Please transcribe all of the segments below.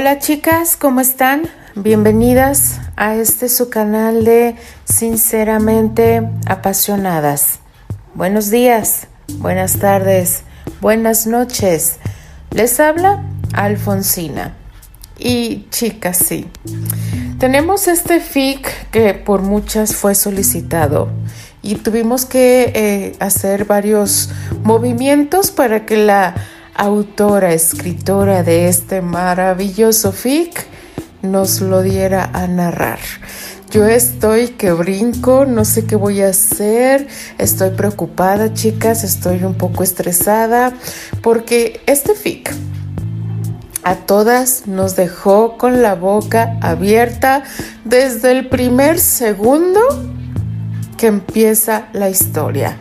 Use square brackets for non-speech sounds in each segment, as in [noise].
Hola chicas, ¿cómo están? Bienvenidas a este su canal de Sinceramente Apasionadas. Buenos días, buenas tardes, buenas noches. Les habla Alfonsina. Y chicas, sí. Tenemos este FIC que por muchas fue solicitado y tuvimos que eh, hacer varios movimientos para que la autora, escritora de este maravilloso fic, nos lo diera a narrar. Yo estoy que brinco, no sé qué voy a hacer, estoy preocupada chicas, estoy un poco estresada porque este fic a todas nos dejó con la boca abierta desde el primer segundo que empieza la historia.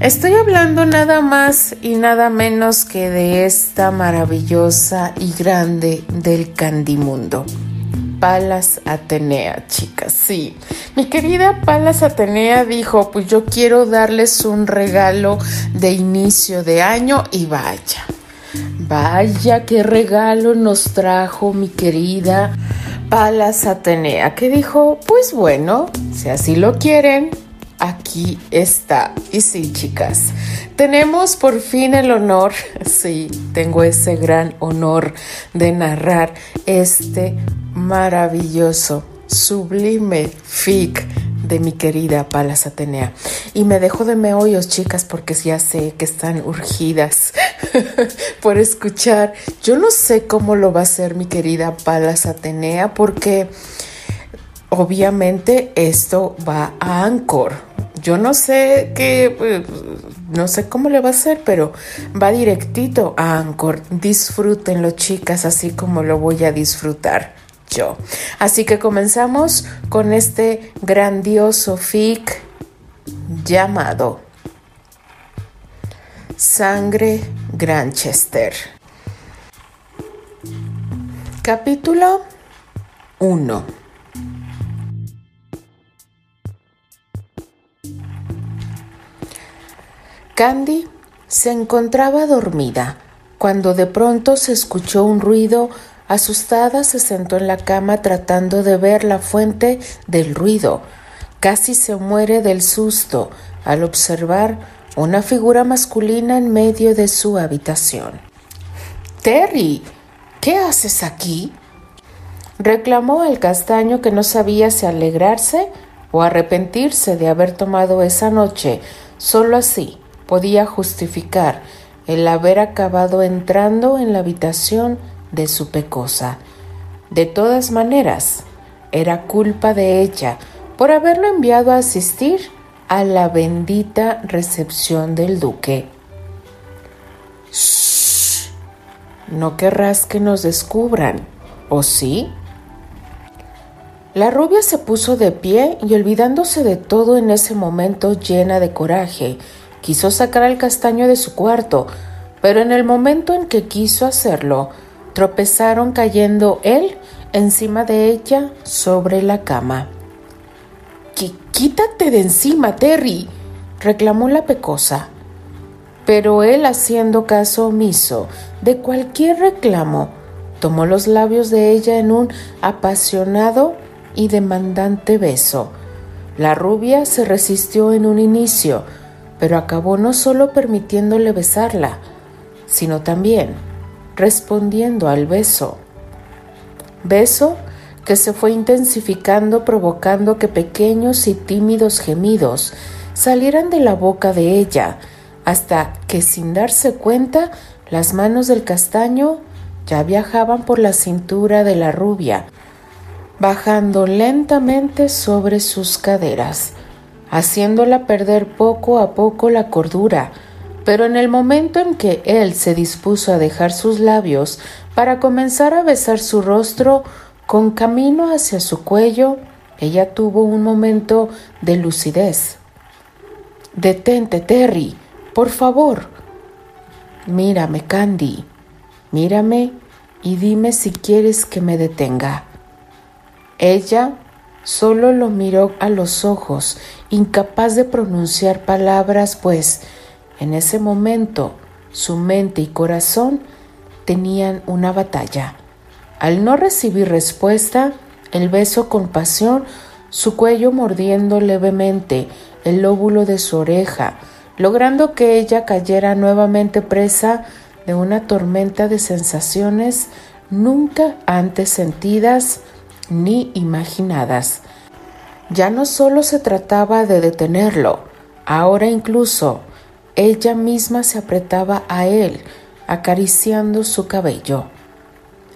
Estoy hablando nada más y nada menos que de esta maravillosa y grande del Candimundo. Palas Atenea, chicas, sí. Mi querida Palas Atenea dijo, pues yo quiero darles un regalo de inicio de año y vaya. Vaya qué regalo nos trajo mi querida Palas Atenea, que dijo, pues bueno, si así lo quieren, aquí está. Y sí, chicas, tenemos por fin el honor, sí, tengo ese gran honor de narrar este maravilloso, sublime fic de mi querida Palas Atenea. Y me dejo de meollos, chicas, porque ya sé que están urgidas [laughs] por escuchar. Yo no sé cómo lo va a hacer mi querida Palas Atenea, porque obviamente esto va a Anchor. Yo no sé qué, pues, no sé cómo le va a hacer, pero va directito a Anchor. Disfrútenlo, chicas, así como lo voy a disfrutar yo. Así que comenzamos con este grandioso fic llamado Sangre Granchester. Capítulo 1 Candy se encontraba dormida cuando de pronto se escuchó un ruido. Asustada se sentó en la cama tratando de ver la fuente del ruido. Casi se muere del susto al observar una figura masculina en medio de su habitación. Terry, ¿qué haces aquí? reclamó el castaño que no sabía si alegrarse o arrepentirse de haber tomado esa noche solo así podía justificar el haber acabado entrando en la habitación de su pecosa. De todas maneras, era culpa de ella por haberlo enviado a asistir a la bendita recepción del duque. Shh. No querrás que nos descubran, ¿o sí? La rubia se puso de pie y olvidándose de todo en ese momento llena de coraje, Quiso sacar al castaño de su cuarto, pero en el momento en que quiso hacerlo, tropezaron cayendo él encima de ella sobre la cama. Quítate de encima, Terry, reclamó la pecosa. Pero él, haciendo caso omiso de cualquier reclamo, tomó los labios de ella en un apasionado y demandante beso. La rubia se resistió en un inicio, pero acabó no solo permitiéndole besarla, sino también respondiendo al beso. Beso que se fue intensificando provocando que pequeños y tímidos gemidos salieran de la boca de ella, hasta que sin darse cuenta las manos del castaño ya viajaban por la cintura de la rubia, bajando lentamente sobre sus caderas haciéndola perder poco a poco la cordura, pero en el momento en que él se dispuso a dejar sus labios para comenzar a besar su rostro con camino hacia su cuello, ella tuvo un momento de lucidez. Detente, Terry, por favor. Mírame, Candy, mírame y dime si quieres que me detenga. Ella Solo lo miró a los ojos, incapaz de pronunciar palabras, pues en ese momento su mente y corazón tenían una batalla. Al no recibir respuesta, el beso con pasión, su cuello mordiendo levemente el lóbulo de su oreja, logrando que ella cayera nuevamente presa de una tormenta de sensaciones nunca antes sentidas ni imaginadas. Ya no solo se trataba de detenerlo, ahora incluso ella misma se apretaba a él, acariciando su cabello.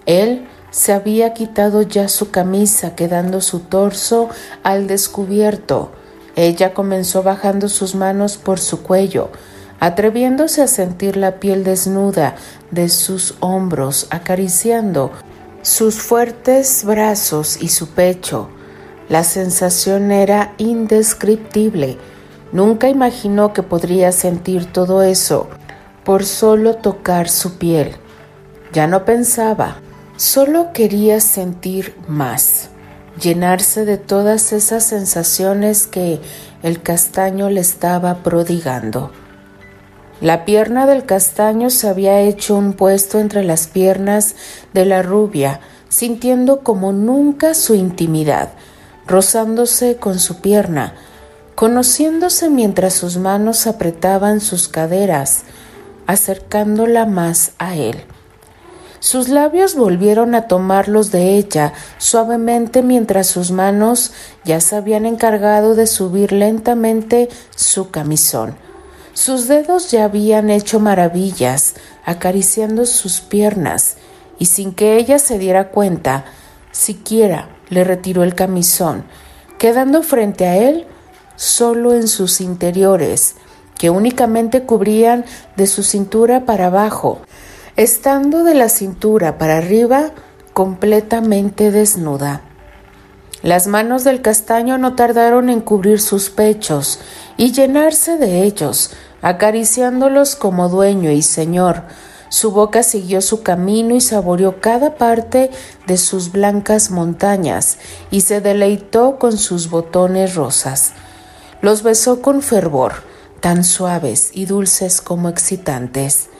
Él se había quitado ya su camisa, quedando su torso al descubierto. Ella comenzó bajando sus manos por su cuello, atreviéndose a sentir la piel desnuda de sus hombros, acariciando sus fuertes brazos y su pecho. La sensación era indescriptible. Nunca imaginó que podría sentir todo eso por solo tocar su piel. Ya no pensaba, solo quería sentir más, llenarse de todas esas sensaciones que el castaño le estaba prodigando. La pierna del castaño se había hecho un puesto entre las piernas de la rubia, sintiendo como nunca su intimidad, rozándose con su pierna, conociéndose mientras sus manos apretaban sus caderas, acercándola más a él. Sus labios volvieron a tomarlos de ella suavemente mientras sus manos ya se habían encargado de subir lentamente su camisón. Sus dedos ya habían hecho maravillas, acariciando sus piernas, y sin que ella se diera cuenta, siquiera le retiró el camisón, quedando frente a él solo en sus interiores, que únicamente cubrían de su cintura para abajo, estando de la cintura para arriba completamente desnuda. Las manos del castaño no tardaron en cubrir sus pechos y llenarse de ellos, acariciándolos como dueño y señor. Su boca siguió su camino y saboreó cada parte de sus blancas montañas y se deleitó con sus botones rosas. Los besó con fervor, tan suaves y dulces como excitantes.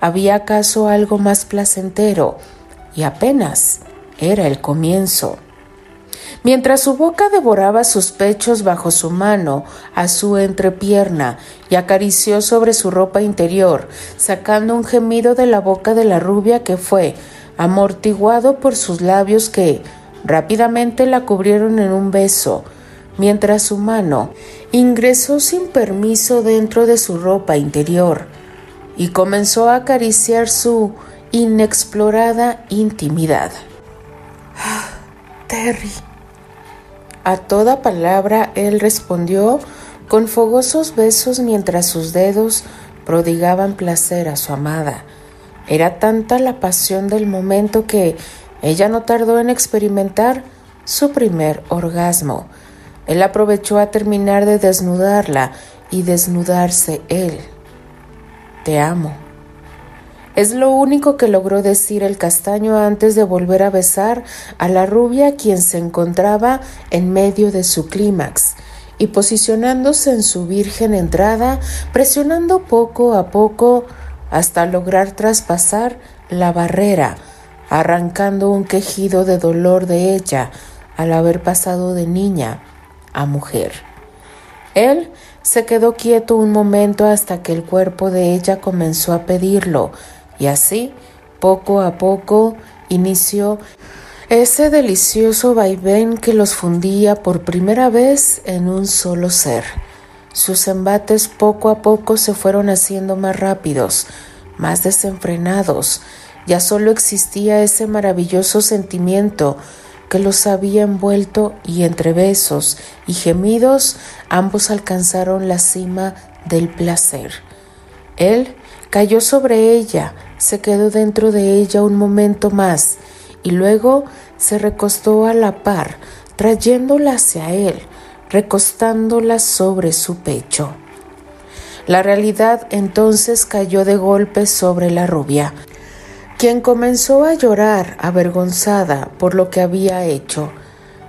¿Había acaso algo más placentero? Y apenas era el comienzo. Mientras su boca devoraba sus pechos bajo su mano, a su entrepierna, y acarició sobre su ropa interior, sacando un gemido de la boca de la rubia que fue amortiguado por sus labios que rápidamente la cubrieron en un beso, mientras su mano ingresó sin permiso dentro de su ropa interior y comenzó a acariciar su inexplorada intimidad. Ah, Terry. A toda palabra él respondió con fogosos besos mientras sus dedos prodigaban placer a su amada. Era tanta la pasión del momento que ella no tardó en experimentar su primer orgasmo. Él aprovechó a terminar de desnudarla y desnudarse él. Te amo. Es lo único que logró decir el castaño antes de volver a besar a la rubia quien se encontraba en medio de su clímax y posicionándose en su virgen entrada, presionando poco a poco hasta lograr traspasar la barrera, arrancando un quejido de dolor de ella al haber pasado de niña a mujer. Él se quedó quieto un momento hasta que el cuerpo de ella comenzó a pedirlo, y así, poco a poco, inició ese delicioso vaivén que los fundía por primera vez en un solo ser. Sus embates poco a poco se fueron haciendo más rápidos, más desenfrenados. Ya solo existía ese maravilloso sentimiento que los había envuelto y entre besos y gemidos ambos alcanzaron la cima del placer. Él cayó sobre ella, se quedó dentro de ella un momento más y luego se recostó a la par, trayéndola hacia él, recostándola sobre su pecho. La realidad entonces cayó de golpe sobre la rubia, quien comenzó a llorar avergonzada por lo que había hecho.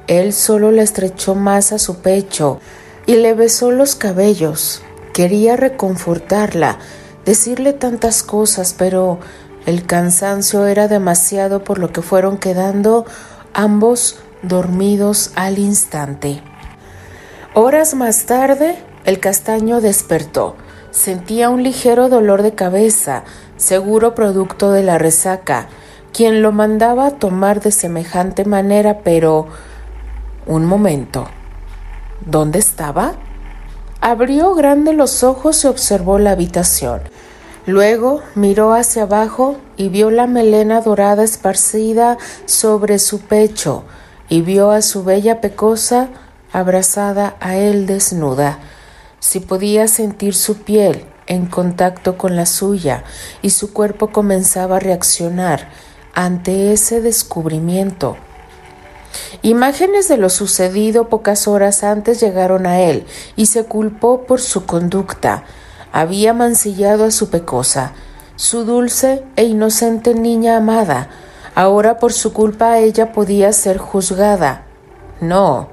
Él solo la estrechó más a su pecho y le besó los cabellos. Quería reconfortarla, decirle tantas cosas, pero El cansancio era demasiado por lo que fueron quedando ambos dormidos al instante. Horas más tarde, el castaño despertó. Sentía un ligero dolor de cabeza, seguro producto de la resaca, quien lo mandaba a tomar de semejante manera, pero... Un momento. ¿Dónde estaba? Abrió grande los ojos y observó la habitación. Luego miró hacia abajo y vio la melena dorada esparcida sobre su pecho y vio a su bella pecosa abrazada a él desnuda. Si podía sentir su piel en contacto con la suya y su cuerpo comenzaba a reaccionar ante ese descubrimiento. Imágenes de lo sucedido pocas horas antes llegaron a él y se culpó por su conducta. Había mancillado a su pecosa, su dulce e inocente niña amada. Ahora por su culpa ella podía ser juzgada. No,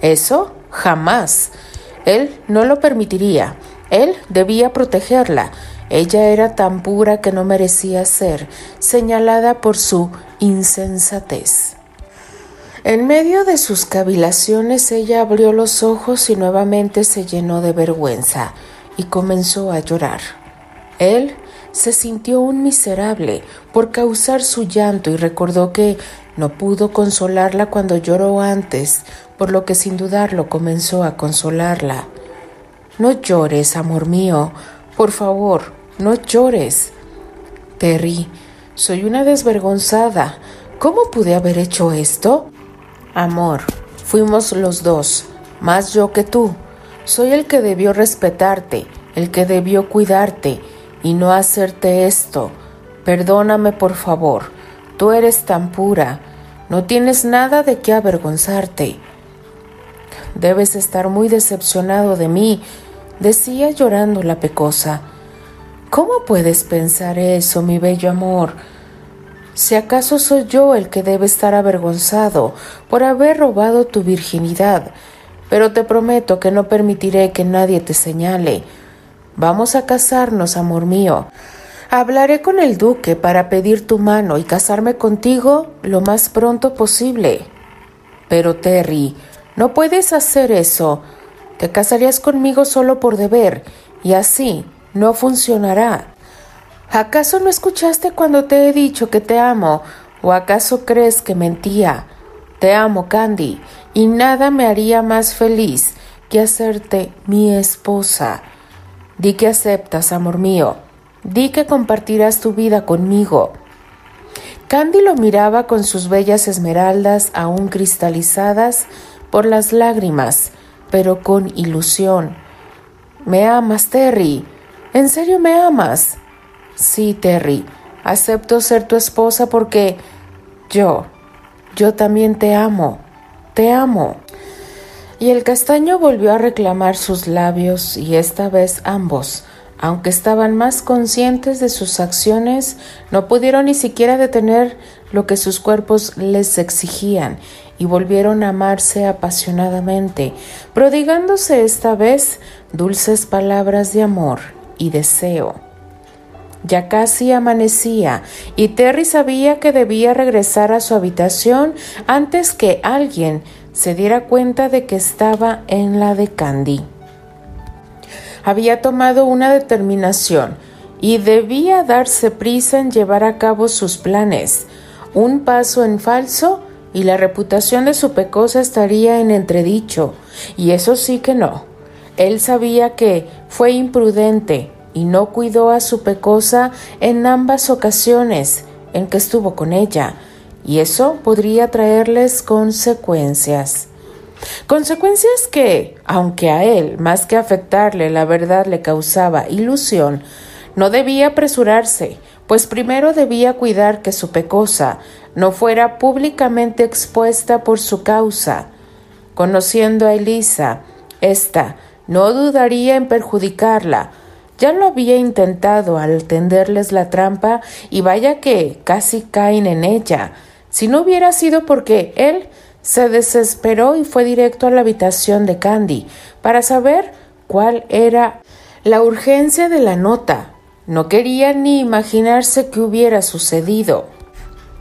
eso jamás. Él no lo permitiría. Él debía protegerla. Ella era tan pura que no merecía ser señalada por su insensatez. En medio de sus cavilaciones ella abrió los ojos y nuevamente se llenó de vergüenza y comenzó a llorar. Él se sintió un miserable por causar su llanto y recordó que no pudo consolarla cuando lloró antes, por lo que sin dudarlo comenzó a consolarla. No llores, amor mío, por favor, no llores. Terry, soy una desvergonzada. ¿Cómo pude haber hecho esto? Amor, fuimos los dos, más yo que tú. Soy el que debió respetarte, el que debió cuidarte y no hacerte esto. Perdóname, por favor. Tú eres tan pura. No tienes nada de qué avergonzarte. Debes estar muy decepcionado de mí, decía llorando la pecosa. ¿Cómo puedes pensar eso, mi bello amor? Si acaso soy yo el que debe estar avergonzado por haber robado tu virginidad, pero te prometo que no permitiré que nadie te señale. Vamos a casarnos, amor mío. Hablaré con el duque para pedir tu mano y casarme contigo lo más pronto posible. Pero Terry, no puedes hacer eso. Te casarías conmigo solo por deber, y así no funcionará. ¿Acaso no escuchaste cuando te he dicho que te amo? ¿O acaso crees que mentía? Te amo, Candy, y nada me haría más feliz que hacerte mi esposa. Di que aceptas, amor mío. Di que compartirás tu vida conmigo. Candy lo miraba con sus bellas esmeraldas aún cristalizadas por las lágrimas, pero con ilusión. ¿Me amas, Terry? ¿En serio me amas? Sí, Terry, acepto ser tu esposa porque yo, yo también te amo, te amo. Y el castaño volvió a reclamar sus labios y esta vez ambos, aunque estaban más conscientes de sus acciones, no pudieron ni siquiera detener lo que sus cuerpos les exigían y volvieron a amarse apasionadamente, prodigándose esta vez dulces palabras de amor y deseo. Ya casi amanecía y Terry sabía que debía regresar a su habitación antes que alguien se diera cuenta de que estaba en la de Candy. Había tomado una determinación y debía darse prisa en llevar a cabo sus planes. Un paso en falso y la reputación de su pecosa estaría en entredicho, y eso sí que no. Él sabía que fue imprudente, y no cuidó a su pecosa en ambas ocasiones en que estuvo con ella, y eso podría traerles consecuencias. Consecuencias que, aunque a él, más que afectarle, la verdad le causaba ilusión, no debía apresurarse, pues primero debía cuidar que su pecosa no fuera públicamente expuesta por su causa. Conociendo a Elisa, ésta no dudaría en perjudicarla, ya lo había intentado al tenderles la trampa y vaya que casi caen en ella. Si no hubiera sido porque él se desesperó y fue directo a la habitación de Candy para saber cuál era la urgencia de la nota. No quería ni imaginarse qué hubiera sucedido.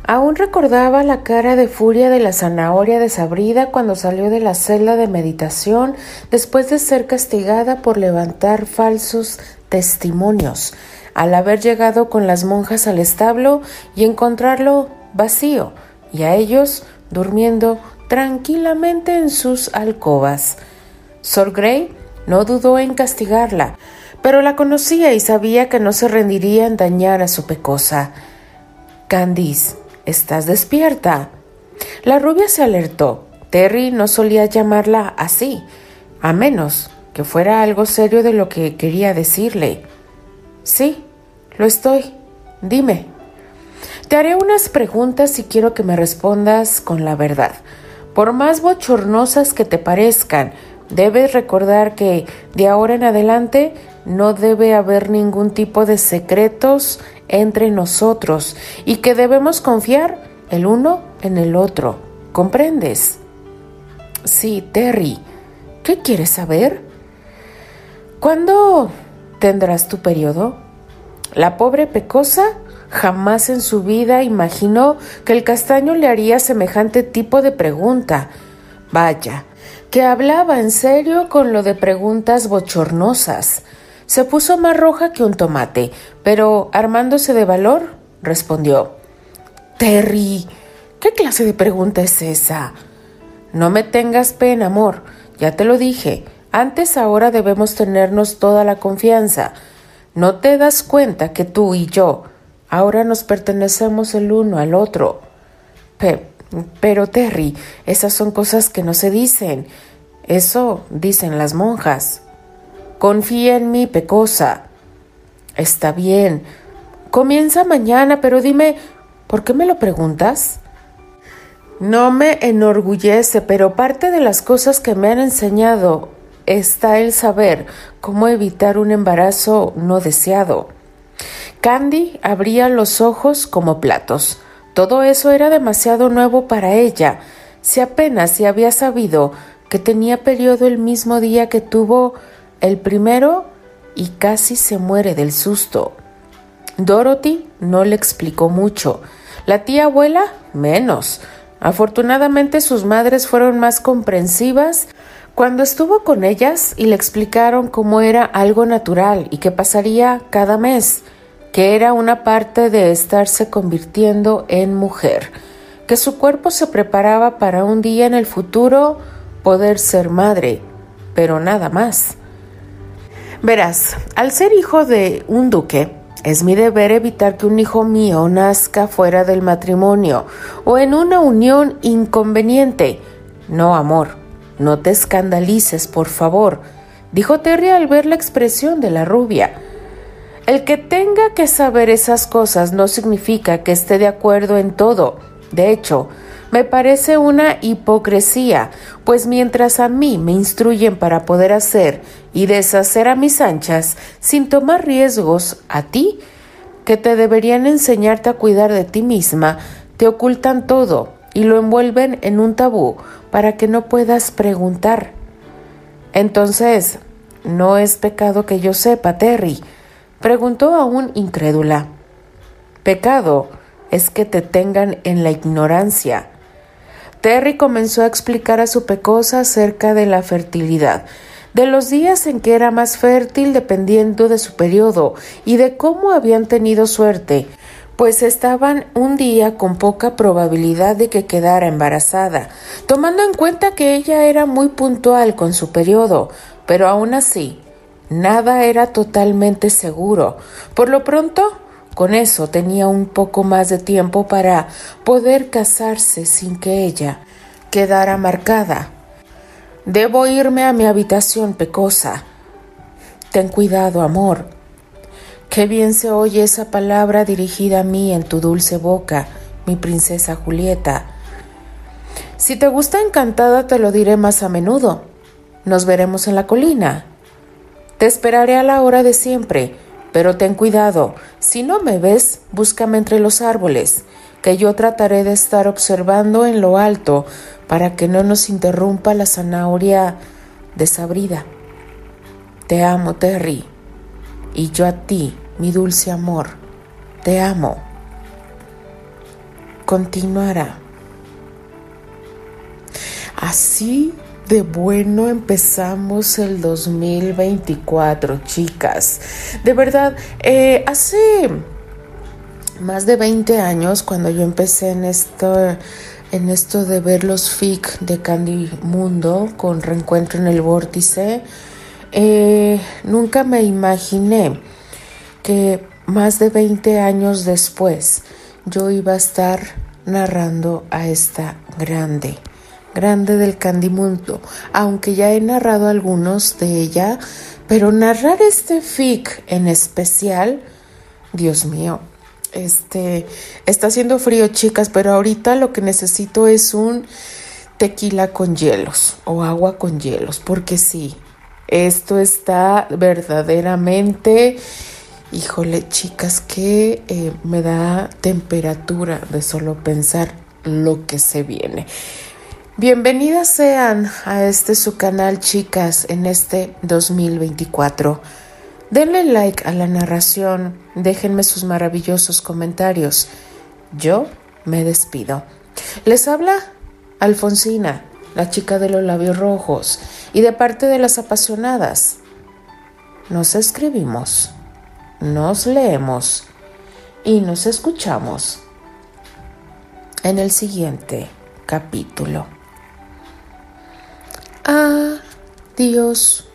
Aún recordaba la cara de furia de la zanahoria desabrida cuando salió de la celda de meditación después de ser castigada por levantar falsos testimonios, al haber llegado con las monjas al establo y encontrarlo vacío, y a ellos durmiendo tranquilamente en sus alcobas. Sor Grey no dudó en castigarla, pero la conocía y sabía que no se rendiría en dañar a su pecosa. Candice, ¿Estás despierta? La rubia se alertó. Terry no solía llamarla así, a menos que fuera algo serio de lo que quería decirle. Sí, lo estoy. Dime. Te haré unas preguntas y quiero que me respondas con la verdad. Por más bochornosas que te parezcan, debes recordar que de ahora en adelante no debe haber ningún tipo de secretos entre nosotros y que debemos confiar el uno en el otro. ¿Comprendes? Sí, Terry. ¿Qué quieres saber? ¿Cuándo tendrás tu periodo? La pobre Pecosa jamás en su vida imaginó que el castaño le haría semejante tipo de pregunta. Vaya, que hablaba en serio con lo de preguntas bochornosas. Se puso más roja que un tomate, pero armándose de valor, respondió Terry, ¿qué clase de pregunta es esa? No me tengas pena, amor, ya te lo dije. Antes ahora debemos tenernos toda la confianza. ¿No te das cuenta que tú y yo ahora nos pertenecemos el uno al otro? pero Terry, esas son cosas que no se dicen. Eso dicen las monjas. Confía en mí, Pecosa. Está bien. Comienza mañana, pero dime, ¿por qué me lo preguntas? No me enorgullece, pero parte de las cosas que me han enseñado está el saber cómo evitar un embarazo no deseado. Candy abría los ojos como platos. Todo eso era demasiado nuevo para ella. Si apenas se había sabido que tenía periodo el mismo día que tuvo el primero y casi se muere del susto. Dorothy no le explicó mucho. La tía abuela menos. Afortunadamente sus madres fueron más comprensivas cuando estuvo con ellas y le explicaron cómo era algo natural y que pasaría cada mes, que era una parte de estarse convirtiendo en mujer, que su cuerpo se preparaba para un día en el futuro poder ser madre, pero nada más. Verás, al ser hijo de un duque, es mi deber evitar que un hijo mío nazca fuera del matrimonio o en una unión inconveniente. No, amor, no te escandalices, por favor, dijo Terry al ver la expresión de la rubia. El que tenga que saber esas cosas no significa que esté de acuerdo en todo. De hecho, me parece una hipocresía, pues mientras a mí me instruyen para poder hacer y deshacer a mis anchas sin tomar riesgos a ti, que te deberían enseñarte a cuidar de ti misma, te ocultan todo y lo envuelven en un tabú para que no puedas preguntar. Entonces, ¿no es pecado que yo sepa, Terry? preguntó aún incrédula. Pecado es que te tengan en la ignorancia. Terry comenzó a explicar a su pecosa acerca de la fertilidad, de los días en que era más fértil dependiendo de su periodo y de cómo habían tenido suerte, pues estaban un día con poca probabilidad de que quedara embarazada, tomando en cuenta que ella era muy puntual con su periodo, pero aún así, nada era totalmente seguro. Por lo pronto, con eso tenía un poco más de tiempo para poder casarse sin que ella quedara marcada. Debo irme a mi habitación, Pecosa. Ten cuidado, amor. Qué bien se oye esa palabra dirigida a mí en tu dulce boca, mi princesa Julieta. Si te gusta encantada, te lo diré más a menudo. Nos veremos en la colina. Te esperaré a la hora de siempre pero ten cuidado, si no me ves, búscame entre los árboles, que yo trataré de estar observando en lo alto para que no nos interrumpa la zanahoria desabrida. Te amo, Terry, y yo a ti, mi dulce amor, te amo. Continuará. Así de bueno empezamos el 2024, chicas. De verdad, eh, hace más de 20 años, cuando yo empecé en esto, en esto de ver los FIC de Candy Mundo con Reencuentro en el Vórtice, eh, nunca me imaginé que más de 20 años después yo iba a estar narrando a esta grande grande del Candimundo, aunque ya he narrado algunos de ella, pero narrar este fic en especial, Dios mío, este está haciendo frío, chicas, pero ahorita lo que necesito es un tequila con hielos o agua con hielos, porque sí, esto está verdaderamente, híjole, chicas, que eh, me da temperatura de solo pensar lo que se viene. Bienvenidas sean a este su canal chicas en este 2024. Denle like a la narración, déjenme sus maravillosos comentarios. Yo me despido. Les habla Alfonsina, la chica de los labios rojos, y de parte de las apasionadas. Nos escribimos, nos leemos y nos escuchamos en el siguiente capítulo. Adiós.